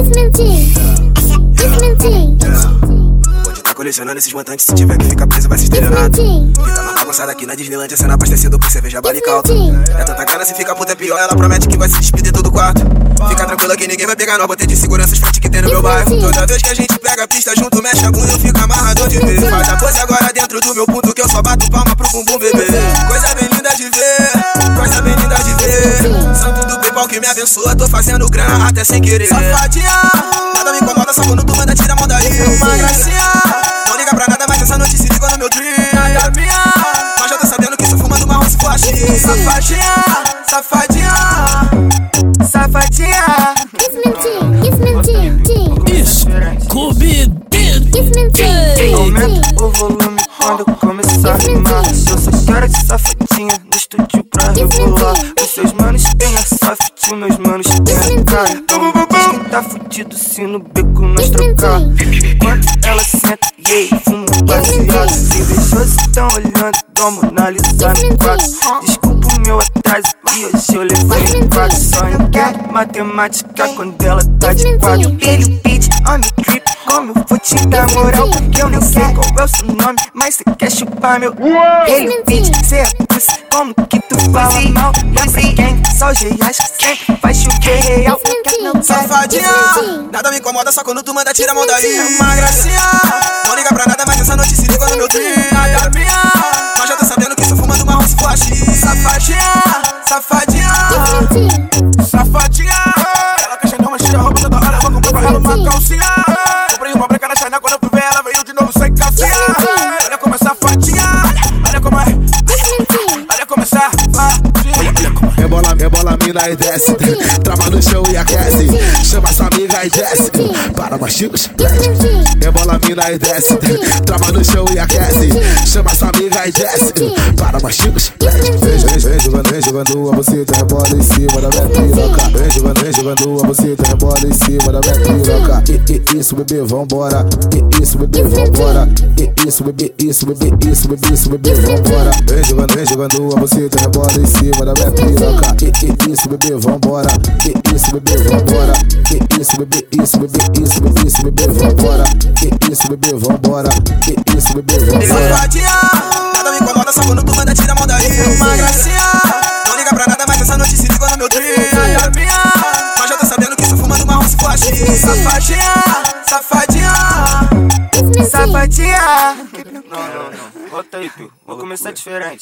Desmenti. Desmenti. Pode tá colecionando esses montantes, se tiver que ficar preso vai se. Desmenti. Vida na bagunçada aqui na Disneylandia, sendo abastecido por cerveja balicalto. É tanta cara, se fica puta é pior, ela promete que vai se despedir todo quarto. Fica tranquila que ninguém vai pegar nós, botei de segurança os que tem no meu bairro. Toda vez que a gente pega a pista junto, mexe a bunda, eu fico amarrado de ver. Faz a pose agora dentro do meu ponto que eu só bato palma pro bumbum bebê. PayPal que me abençoa, tô fazendo grana até sem querer. Safadinha, nada me incomoda, só quando tu manda tira a mão daí. Uma gracinha, não liga pra nada, mas essa noite se ligou no meu dream. Nada minha, mas já tô sabendo que tô fumando marrom se for Safadinha, safadinha, safadinha. Desmenti. Desmenti. Scooby Desmenti. Aumenta o volume quando começar a rimar. Eu só quero de safadinha soft, meus manos têm a cara. Diz que tá fudido se no beco nós trocar. Enquanto ela senta, yeah, fumo um baseado. Invejosos tão olhando, dou monalizar no quadro. Desculpa o meu atraso, e hoje eu levei um quadro. Só entendo matemática quando ela tá de quadro. Ele beat on the trip, como eu vou te dar moral? Porque eu nem sei qual é o seu nome, mas cê quer chupar meu. Ele beat, cê é pussy, como que tu fala mal? Sei quem, só os reais que sempre faz chover real. Safadinha, nada me incomoda, só quando tu manda tira a mão daí. Uma gracinha, não liga pra nada, mas essa noite se ligou no meu dream. Nada minha, mas já tô sabendo que sou fumando marrom se for Safadinha, safadinha, safadinha. Ela chegar, mas tira a roupa toda hora, vou comprar pra ela uma calcinha. Comprei uma branca na China, quando eu fui ver ela Rebola, rebola, mina e desce. Trava no chão e aquece. Chama sua amiga e desce. Para machigos. Rebola, mina e desce. Trava no chão e aquece. Chama sua amiga e desce. Para machigos. Vem, vem, vem jogando, vem jogando a buceta, rebola em cima da minha piroca. Vem jogando, vem jogando a buceta, rebola em cima da minha piroca. E, e, isso, bebê, vambora. E, isso, bebê, vambora. E, isso, bebê, isso, bebê, isso, bebê, isso, bebê, vambora. Vem jogando, vem jogando a buceta, rebola em cima da minha piroca. Isso, bebê, vambora. E, isso, bebê, vambora. E, isso, bebê, isso, bebê, isso, bebê, isso, bebê, vambora. E, isso, bebê, vambora. E, isso, bebê, vambora. Safadinha, nada me incomoda, só quando tu manda tira a mão daí. Uma gracinha, não liga pra nada, mas essa noite se ligou no meu. Nada minha, mas já tô sabendo que sou fumando marrom se for Safadinha, safadinha, Safadinha. Não, não, não. Volta aí, tu. Vou começar diferente.